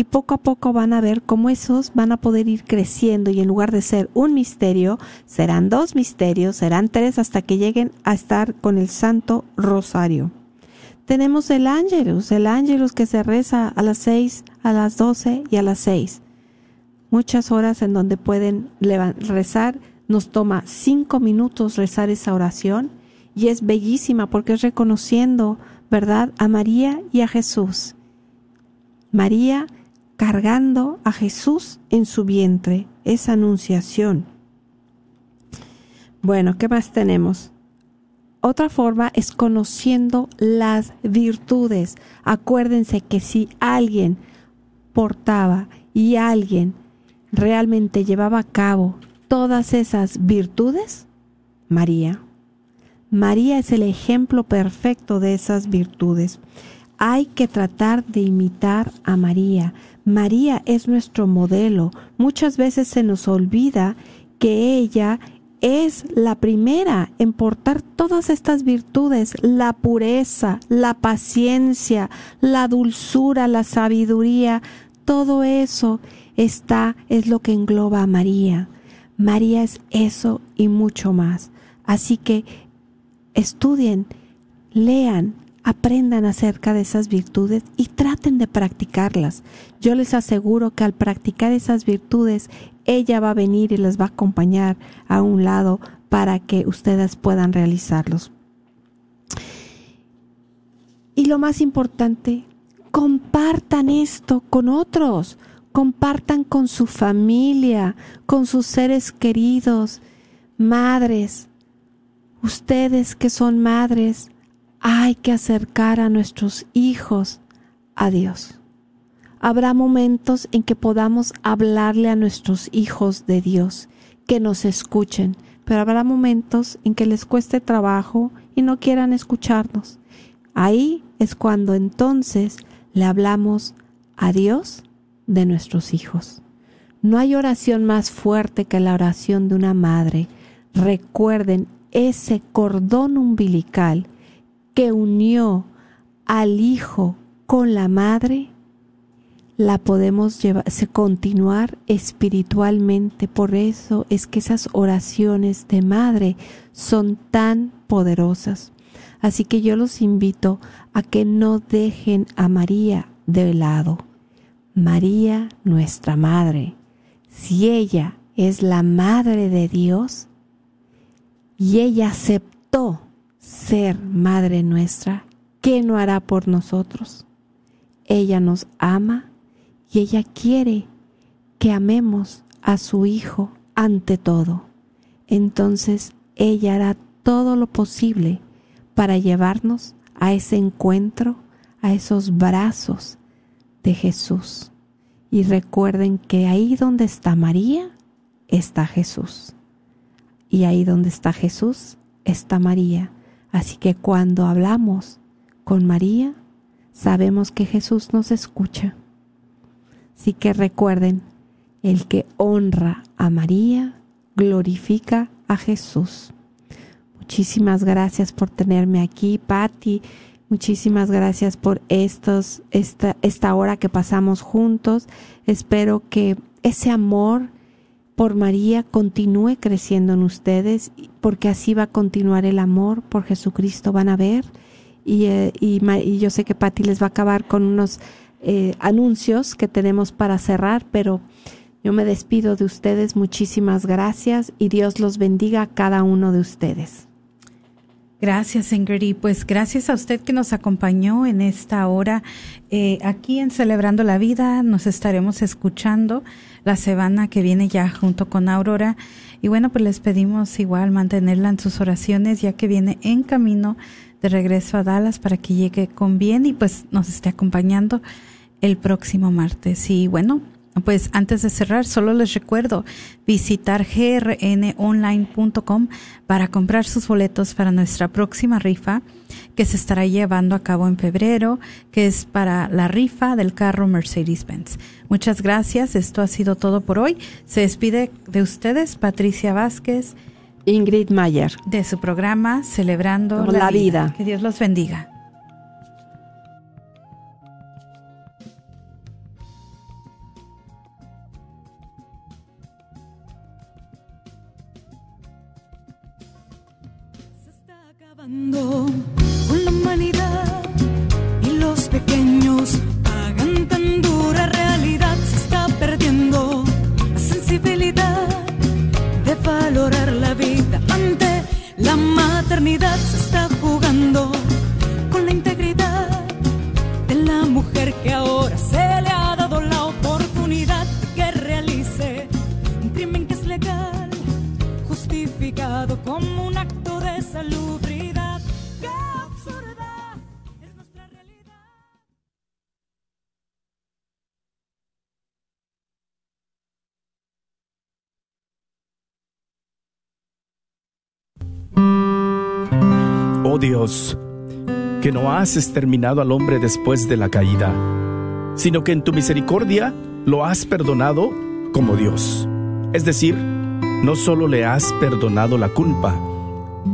y poco a poco van a ver cómo esos van a poder ir creciendo y en lugar de ser un misterio, serán dos misterios, serán tres hasta que lleguen a estar con el Santo Rosario. Tenemos el Ángelus, el Ángelus que se reza a las seis, a las doce y a las seis. Muchas horas en donde pueden rezar, nos toma cinco minutos rezar esa oración y es bellísima porque es reconociendo, ¿verdad?, a María y a Jesús. María cargando a Jesús en su vientre, esa anunciación. Bueno, ¿qué más tenemos? Otra forma es conociendo las virtudes. Acuérdense que si alguien portaba y alguien realmente llevaba a cabo todas esas virtudes, María. María es el ejemplo perfecto de esas virtudes. Hay que tratar de imitar a María. María es nuestro modelo. Muchas veces se nos olvida que ella es la primera en portar todas estas virtudes, la pureza, la paciencia, la dulzura, la sabiduría, todo eso está, es lo que engloba a María. María es eso y mucho más. Así que estudien, lean, aprendan acerca de esas virtudes y traten de practicarlas. Yo les aseguro que al practicar esas virtudes, ella va a venir y les va a acompañar a un lado para que ustedes puedan realizarlos. Y lo más importante, compartan esto con otros, compartan con su familia, con sus seres queridos, madres, ustedes que son madres, hay que acercar a nuestros hijos a Dios. Habrá momentos en que podamos hablarle a nuestros hijos de Dios, que nos escuchen, pero habrá momentos en que les cueste trabajo y no quieran escucharnos. Ahí es cuando entonces le hablamos a Dios de nuestros hijos. No hay oración más fuerte que la oración de una madre. Recuerden ese cordón umbilical que unió al hijo con la madre, la podemos llevar, continuar espiritualmente. Por eso es que esas oraciones de madre son tan poderosas. Así que yo los invito a que no dejen a María de lado. María, nuestra madre, si ella es la madre de Dios y ella aceptó ser madre nuestra, ¿qué no hará por nosotros? Ella nos ama y ella quiere que amemos a su Hijo ante todo. Entonces ella hará todo lo posible para llevarnos a ese encuentro, a esos brazos de Jesús. Y recuerden que ahí donde está María, está Jesús. Y ahí donde está Jesús, está María. Así que cuando hablamos con María, sabemos que Jesús nos escucha. Así que recuerden, el que honra a María, glorifica a Jesús. Muchísimas gracias por tenerme aquí, Patti. Muchísimas gracias por estos, esta, esta hora que pasamos juntos. Espero que ese amor por María continúe creciendo en ustedes, porque así va a continuar el amor por Jesucristo. Van a ver. Y, eh, yo sé que Patti les va a acabar con unos eh, anuncios que tenemos para cerrar, pero yo me despido de ustedes. Muchísimas gracias y Dios los bendiga a cada uno de ustedes. Gracias, Ingrid. Pues gracias a usted que nos acompañó en esta hora eh, aquí en Celebrando la Vida. Nos estaremos escuchando la semana que viene ya junto con Aurora. Y bueno, pues les pedimos igual mantenerla en sus oraciones ya que viene en camino de regreso a Dallas para que llegue con bien y pues nos esté acompañando el próximo martes. Y bueno, pues antes de cerrar, solo les recuerdo visitar grnonline.com para comprar sus boletos para nuestra próxima rifa que se estará llevando a cabo en febrero, que es para la rifa del carro Mercedes-Benz. Muchas gracias, esto ha sido todo por hoy. Se despide de ustedes Patricia Vázquez, Ingrid Mayer, de su programa Celebrando la, vida. Que Dios los bendiga. Con la humanidad y los pequeños pagan tan dura realidad. Se está perdiendo la sensibilidad de valorar la vida ante la maternidad. Se está jugando con la integridad de la mujer que ahora se Oh Dios, que no has exterminado al hombre después de la caída, sino que en tu misericordia lo has perdonado como Dios. Es decir, no solo le has perdonado la culpa,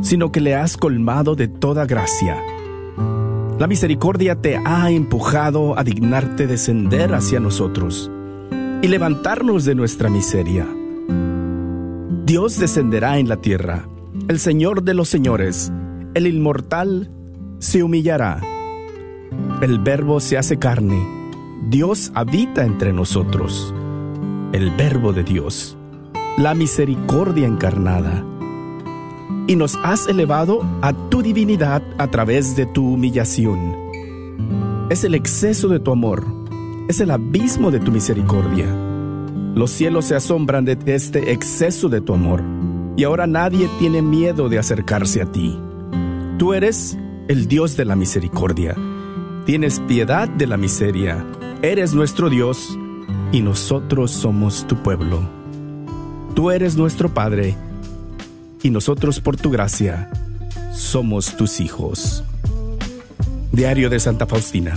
sino que le has colmado de toda gracia. La misericordia te ha empujado a dignarte descender hacia nosotros y levantarnos de nuestra miseria. Dios descenderá en la tierra, el Señor de los señores, el inmortal se humillará. El verbo se hace carne. Dios habita entre nosotros. El verbo de Dios. La misericordia encarnada. Y nos has elevado a tu divinidad a través de tu humillación. Es el exceso de tu amor. Es el abismo de tu misericordia. Los cielos se asombran de este exceso de tu amor. Y ahora nadie tiene miedo de acercarse a ti. Tú eres el Dios de la misericordia. Tienes piedad de la miseria. Eres nuestro Dios y nosotros somos tu pueblo. Tú eres nuestro Padre y nosotros por tu gracia somos tus hijos. Diario de Santa Faustina.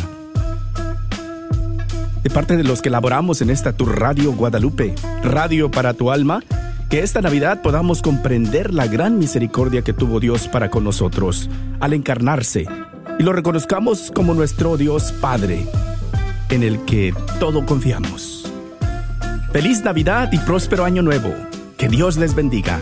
De parte de los que laboramos en esta tu radio Guadalupe, radio para tu alma, que esta Navidad podamos comprender la gran misericordia que tuvo Dios para con nosotros al encarnarse y lo reconozcamos como nuestro Dios Padre, en el que todo confiamos. Feliz Navidad y próspero año nuevo. Que Dios les bendiga.